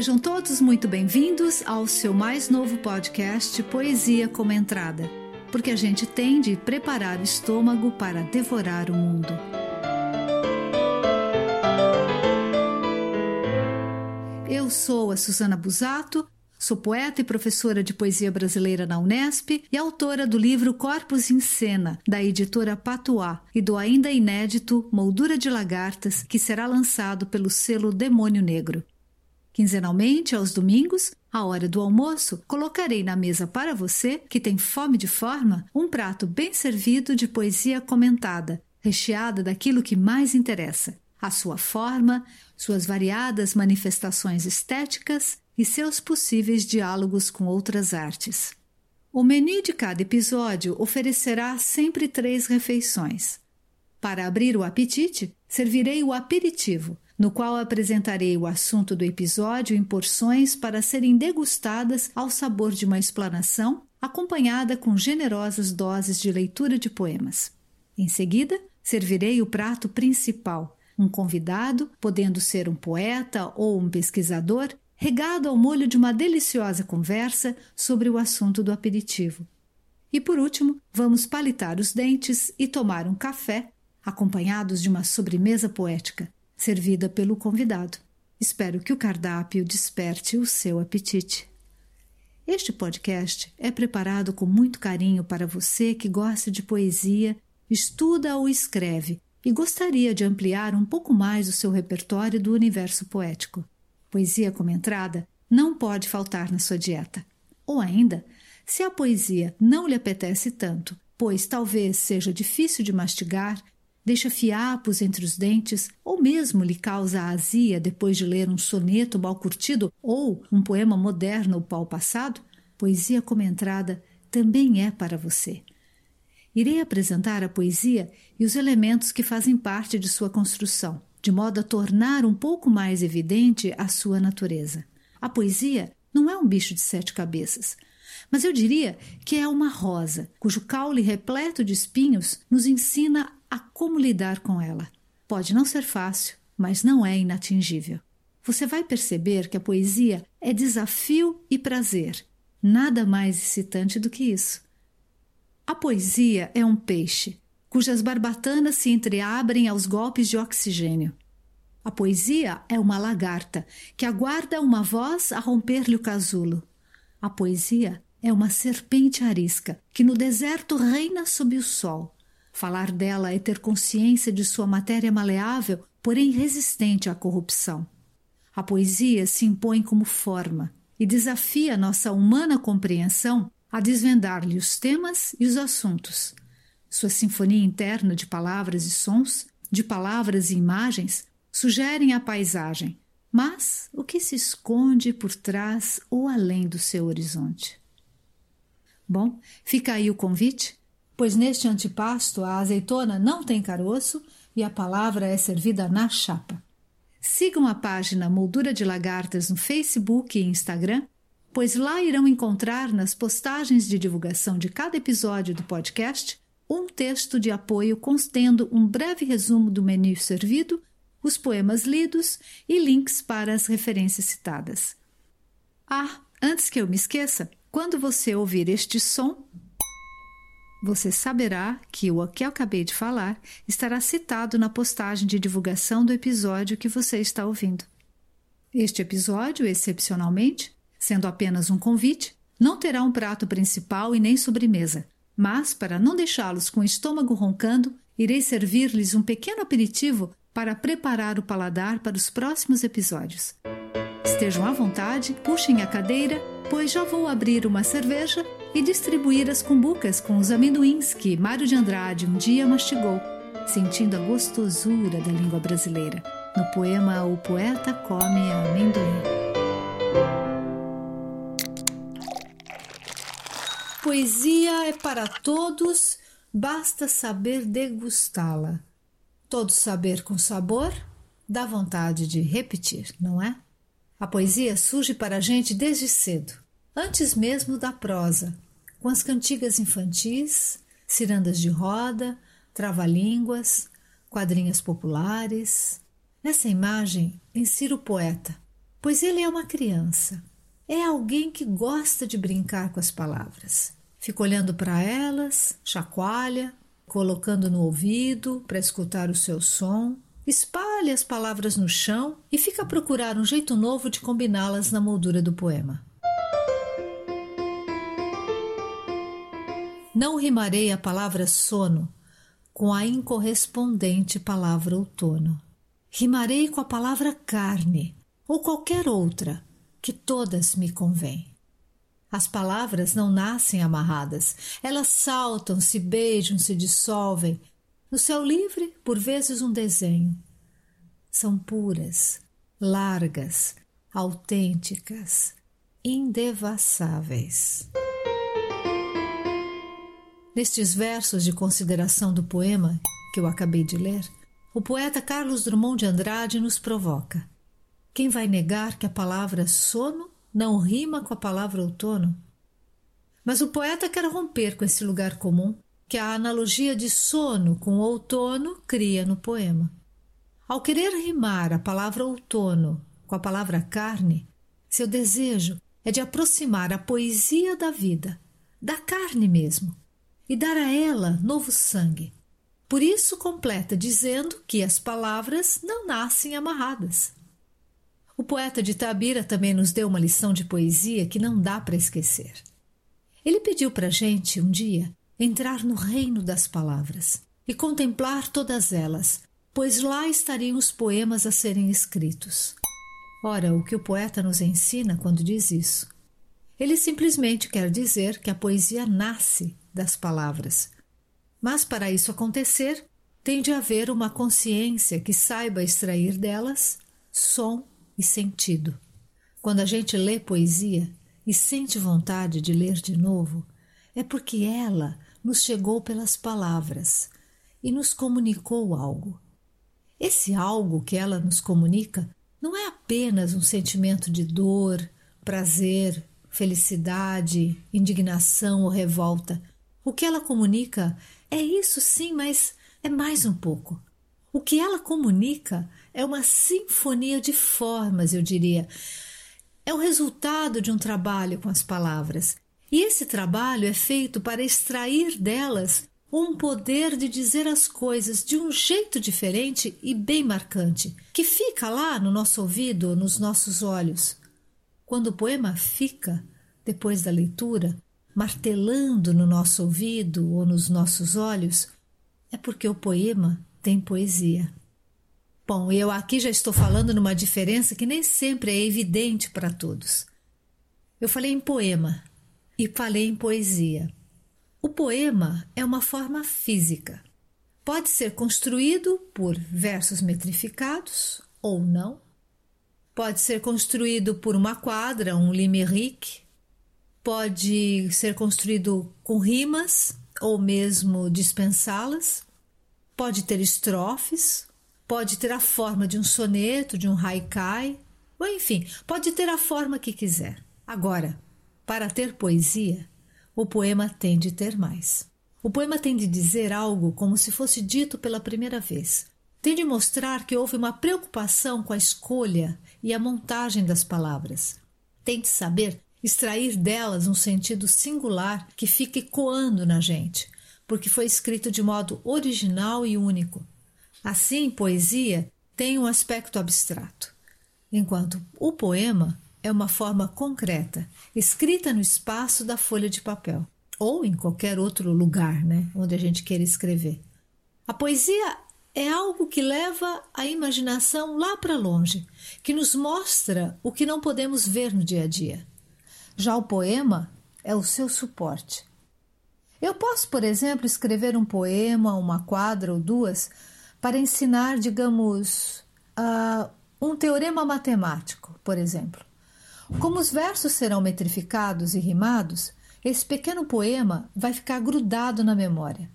Sejam todos muito bem-vindos ao seu mais novo podcast Poesia como Entrada, porque a gente tem de preparar o estômago para devorar o mundo. Eu sou a Susana Busato, sou poeta e professora de poesia brasileira na Unesp e autora do livro Corpos em Cena, da editora Patuá, e do ainda inédito Moldura de Lagartas, que será lançado pelo selo Demônio Negro. Quinzenalmente, aos domingos, à hora do almoço, colocarei na mesa para você, que tem fome de forma, um prato bem servido de poesia comentada, recheada daquilo que mais interessa: a sua forma, suas variadas manifestações estéticas e seus possíveis diálogos com outras artes. O menu de cada episódio oferecerá sempre três refeições. Para abrir o apetite, servirei o aperitivo no qual apresentarei o assunto do episódio em porções para serem degustadas ao sabor de uma explanação, acompanhada com generosas doses de leitura de poemas. Em seguida, servirei o prato principal, um convidado, podendo ser um poeta ou um pesquisador, regado ao molho de uma deliciosa conversa sobre o assunto do aperitivo. E por último, vamos palitar os dentes e tomar um café, acompanhados de uma sobremesa poética, servida pelo convidado. Espero que o cardápio desperte o seu apetite. Este podcast é preparado com muito carinho para você que gosta de poesia, estuda ou escreve e gostaria de ampliar um pouco mais o seu repertório do universo poético. Poesia como entrada não pode faltar na sua dieta. Ou ainda, se a poesia não lhe apetece tanto, pois talvez seja difícil de mastigar deixa fiapos entre os dentes ou mesmo lhe causa azia depois de ler um soneto mal curtido ou um poema moderno ou passado, poesia como entrada também é para você. Irei apresentar a poesia e os elementos que fazem parte de sua construção, de modo a tornar um pouco mais evidente a sua natureza. A poesia não é um bicho de sete cabeças, mas eu diria que é uma rosa, cujo caule repleto de espinhos nos ensina a como lidar com ela. Pode não ser fácil, mas não é inatingível. Você vai perceber que a poesia é desafio e prazer. Nada mais excitante do que isso. A poesia é um peixe cujas barbatanas se entreabrem aos golpes de oxigênio. A poesia é uma lagarta que aguarda uma voz a romper-lhe o casulo. A poesia é uma serpente arisca que no deserto reina sob o sol. Falar dela é ter consciência de sua matéria maleável, porém resistente à corrupção. A poesia se impõe como forma e desafia nossa humana compreensão a desvendar-lhe os temas e os assuntos. Sua sinfonia interna de palavras e sons, de palavras e imagens, sugerem a paisagem, mas o que se esconde por trás ou além do seu horizonte. Bom, fica aí o convite pois neste antipasto a azeitona não tem caroço e a palavra é servida na chapa. Sigam a página Moldura de Lagartas no Facebook e Instagram, pois lá irão encontrar nas postagens de divulgação de cada episódio do podcast um texto de apoio contendo um breve resumo do menu servido, os poemas lidos e links para as referências citadas. Ah, antes que eu me esqueça, quando você ouvir este som, você saberá que o que eu acabei de falar estará citado na postagem de divulgação do episódio que você está ouvindo. Este episódio, excepcionalmente, sendo apenas um convite, não terá um prato principal e nem sobremesa, mas, para não deixá-los com o estômago roncando, irei servir-lhes um pequeno aperitivo para preparar o paladar para os próximos episódios. Estejam à vontade, puxem a cadeira, pois já vou abrir uma cerveja e distribuir as cumbucas com os amendoins que Mário de Andrade um dia mastigou, sentindo a gostosura da língua brasileira. No poema O Poeta Come Amendoim. Poesia é para todos, basta saber degustá-la. Todo saber com sabor dá vontade de repetir, não é? A poesia surge para a gente desde cedo antes mesmo da prosa, com as cantigas infantis, cirandas de roda, trava-línguas, quadrinhas populares. Nessa imagem, insira o poeta, pois ele é uma criança. É alguém que gosta de brincar com as palavras. Fica olhando para elas, chacoalha, colocando no ouvido para escutar o seu som, espalha as palavras no chão e fica a procurar um jeito novo de combiná-las na moldura do poema. Não rimarei a palavra sono com a incorrespondente palavra outono. Rimarei com a palavra carne ou qualquer outra, que todas me convêm. As palavras não nascem amarradas, elas saltam, se beijam, se dissolvem. No céu livre, por vezes um desenho. São puras, largas, autênticas, indevassáveis. Nestes versos de consideração do poema que eu acabei de ler, o poeta Carlos Drummond de Andrade nos provoca. Quem vai negar que a palavra sono não rima com a palavra outono? Mas o poeta quer romper com esse lugar comum que a analogia de sono com outono cria no poema. Ao querer rimar a palavra outono com a palavra carne, seu desejo é de aproximar a poesia da vida, da carne mesmo, e dar a ela novo sangue. Por isso completa dizendo que as palavras não nascem amarradas. O poeta de Tabira também nos deu uma lição de poesia que não dá para esquecer. Ele pediu para a gente, um dia, entrar no reino das palavras e contemplar todas elas, pois lá estariam os poemas a serem escritos. Ora, o que o poeta nos ensina quando diz isso? Ele simplesmente quer dizer que a poesia nasce das palavras. Mas para isso acontecer, tem de haver uma consciência que saiba extrair delas som e sentido. Quando a gente lê poesia e sente vontade de ler de novo, é porque ela nos chegou pelas palavras e nos comunicou algo. Esse algo que ela nos comunica não é apenas um sentimento de dor, prazer, felicidade, indignação ou revolta. O que ela comunica é isso sim, mas é mais um pouco. O que ela comunica é uma sinfonia de formas, eu diria. É o resultado de um trabalho com as palavras. E esse trabalho é feito para extrair delas um poder de dizer as coisas de um jeito diferente e bem marcante, que fica lá no nosso ouvido, nos nossos olhos. Quando o poema fica, depois da leitura, martelando no nosso ouvido ou nos nossos olhos, é porque o poema tem poesia. Bom, eu aqui já estou falando numa diferença que nem sempre é evidente para todos. Eu falei em poema e falei em poesia. O poema é uma forma física. Pode ser construído por versos metrificados ou não. Pode ser construído por uma quadra, um limerick, pode ser construído com rimas ou mesmo dispensá-las, pode ter estrofes, pode ter a forma de um soneto, de um haikai, ou enfim, pode ter a forma que quiser. Agora, para ter poesia, o poema tem de ter mais. O poema tem de dizer algo como se fosse dito pela primeira vez. Tem de mostrar que houve uma preocupação com a escolha e a montagem das palavras. Tem de saber extrair delas um sentido singular que fica ecoando na gente, porque foi escrito de modo original e único. Assim, poesia tem um aspecto abstrato, enquanto o poema é uma forma concreta, escrita no espaço da folha de papel ou em qualquer outro lugar, né, onde a gente queira escrever. A poesia é algo que leva a imaginação lá para longe, que nos mostra o que não podemos ver no dia a dia. Já o poema é o seu suporte. Eu posso, por exemplo, escrever um poema, uma quadra ou duas para ensinar, digamos, uh, um teorema matemático, por exemplo. Como os versos serão metrificados e rimados, esse pequeno poema vai ficar grudado na memória.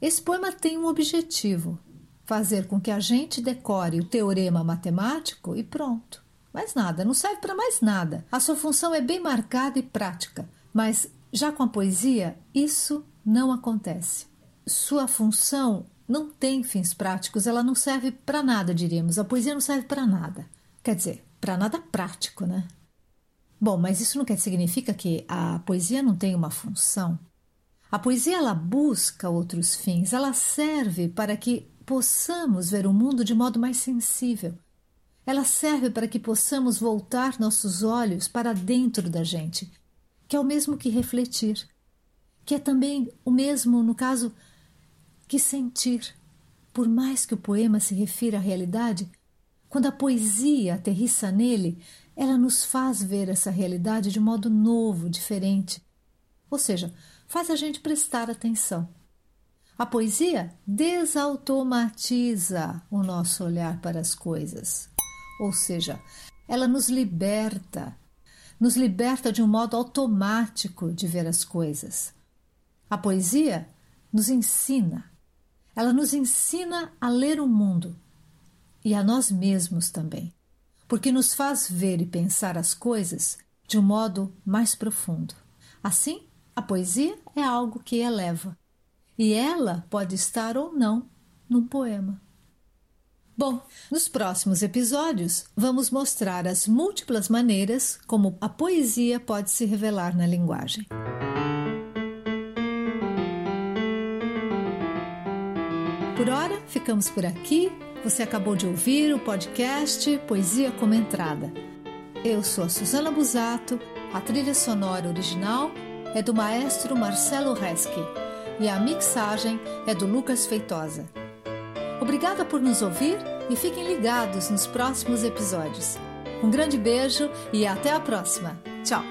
Esse poema tem um objetivo: fazer com que a gente decore o teorema matemático e pronto. Mais nada, não serve para mais nada. A sua função é bem marcada e prática, mas já com a poesia, isso não acontece. Sua função não tem fins práticos, ela não serve para nada, diríamos. A poesia não serve para nada. Quer dizer, para nada prático, né? Bom, mas isso não quer significa que a poesia não tem uma função. A poesia ela busca outros fins, ela serve para que possamos ver o mundo de modo mais sensível. Ela serve para que possamos voltar nossos olhos para dentro da gente, que é o mesmo que refletir, que é também o mesmo, no caso, que sentir. Por mais que o poema se refira à realidade, quando a poesia aterrissa nele, ela nos faz ver essa realidade de modo novo, diferente. Ou seja, faz a gente prestar atenção. A poesia desautomatiza o nosso olhar para as coisas. Ou seja, ela nos liberta, nos liberta de um modo automático de ver as coisas. A poesia nos ensina, ela nos ensina a ler o mundo e a nós mesmos também, porque nos faz ver e pensar as coisas de um modo mais profundo. Assim, a poesia é algo que eleva e ela pode estar ou não num poema. Bom, nos próximos episódios vamos mostrar as múltiplas maneiras como a poesia pode se revelar na linguagem. Por hora, ficamos por aqui. Você acabou de ouvir o podcast Poesia Comentada. Eu sou a Susana Busato, a trilha sonora original é do maestro Marcelo Reschi e a mixagem é do Lucas Feitosa. Obrigada por nos ouvir e fiquem ligados nos próximos episódios. Um grande beijo e até a próxima. Tchau!